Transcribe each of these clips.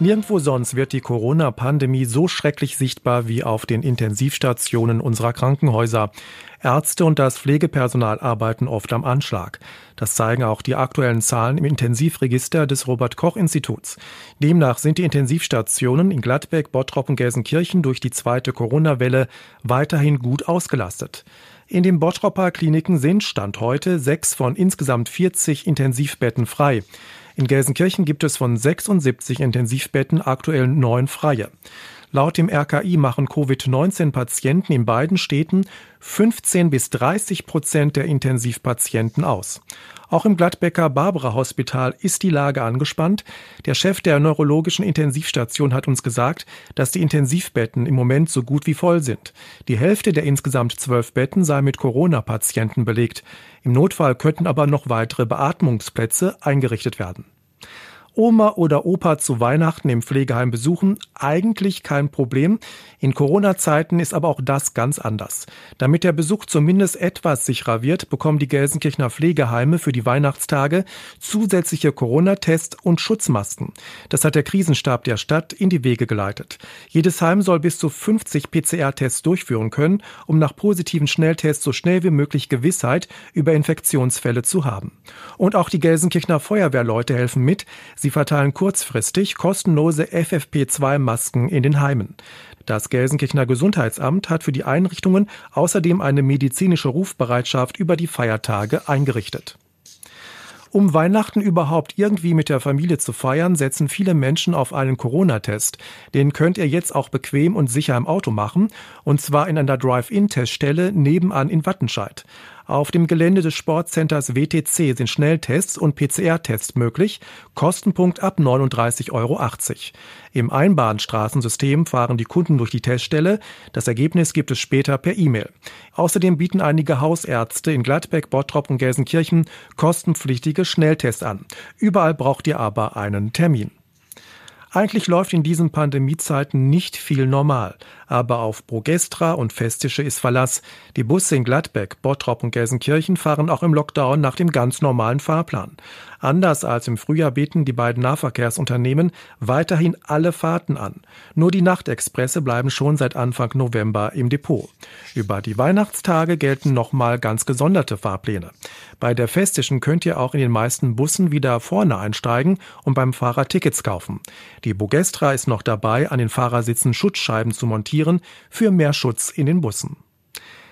Nirgendwo sonst wird die Corona-Pandemie so schrecklich sichtbar wie auf den Intensivstationen unserer Krankenhäuser. Ärzte und das Pflegepersonal arbeiten oft am Anschlag. Das zeigen auch die aktuellen Zahlen im Intensivregister des Robert Koch Instituts. Demnach sind die Intensivstationen in Gladbeck, Bottrop und Gelsenkirchen durch die zweite Corona-Welle weiterhin gut ausgelastet. In den Bottropper Kliniken sind Stand heute sechs von insgesamt 40 Intensivbetten frei. In Gelsenkirchen gibt es von 76 Intensivbetten aktuell neun freie. Laut dem RKI machen Covid-19-Patienten in beiden Städten 15 bis 30 Prozent der Intensivpatienten aus. Auch im Gladbecker Barbara Hospital ist die Lage angespannt. Der Chef der neurologischen Intensivstation hat uns gesagt, dass die Intensivbetten im Moment so gut wie voll sind. Die Hälfte der insgesamt zwölf Betten sei mit Corona-Patienten belegt. Im Notfall könnten aber noch weitere Beatmungsplätze eingerichtet werden. Oma oder Opa zu Weihnachten im Pflegeheim besuchen, eigentlich kein Problem. In Corona-Zeiten ist aber auch das ganz anders. Damit der Besuch zumindest etwas sicherer wird, bekommen die Gelsenkirchener Pflegeheime für die Weihnachtstage zusätzliche Corona-Tests und Schutzmasken. Das hat der Krisenstab der Stadt in die Wege geleitet. Jedes Heim soll bis zu 50 PCR-Tests durchführen können, um nach positiven Schnelltests so schnell wie möglich Gewissheit über Infektionsfälle zu haben. Und auch die Gelsenkirchener Feuerwehrleute helfen mit. Sie verteilen kurzfristig kostenlose FFP2-Masken in den Heimen. Das Gelsenkirchener Gesundheitsamt hat für die Einrichtungen außerdem eine medizinische Rufbereitschaft über die Feiertage eingerichtet. Um Weihnachten überhaupt irgendwie mit der Familie zu feiern, setzen viele Menschen auf einen Corona-Test. Den könnt ihr jetzt auch bequem und sicher im Auto machen, und zwar in einer Drive-In-Teststelle nebenan in Wattenscheid. Auf dem Gelände des Sportcenters WTC sind Schnelltests und PCR-Tests möglich. Kostenpunkt ab 39,80 Euro. Im Einbahnstraßensystem fahren die Kunden durch die Teststelle. Das Ergebnis gibt es später per E-Mail. Außerdem bieten einige Hausärzte in Gladbeck, Bottrop und Gelsenkirchen kostenpflichtige Schnelltests an. Überall braucht ihr aber einen Termin. Eigentlich läuft in diesen Pandemiezeiten nicht viel normal. Aber auf Progestra und Festische ist Verlass. Die Busse in Gladbeck, Bottrop und Gelsenkirchen fahren auch im Lockdown nach dem ganz normalen Fahrplan. Anders als im Frühjahr bieten die beiden Nahverkehrsunternehmen weiterhin alle Fahrten an. Nur die Nachtexpresse bleiben schon seit Anfang November im Depot. Über die Weihnachtstage gelten nochmal ganz gesonderte Fahrpläne. Bei der Festischen könnt ihr auch in den meisten Bussen wieder vorne einsteigen und beim Fahrer Tickets kaufen. Die Bogestra ist noch dabei, an den Fahrersitzen Schutzscheiben zu montieren für mehr Schutz in den Bussen.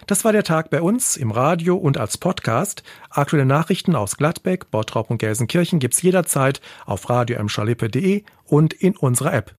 Das war der Tag bei uns im Radio und als Podcast. Aktuelle Nachrichten aus Gladbeck, Bottrop und Gelsenkirchen gibt's jederzeit auf radio und in unserer App.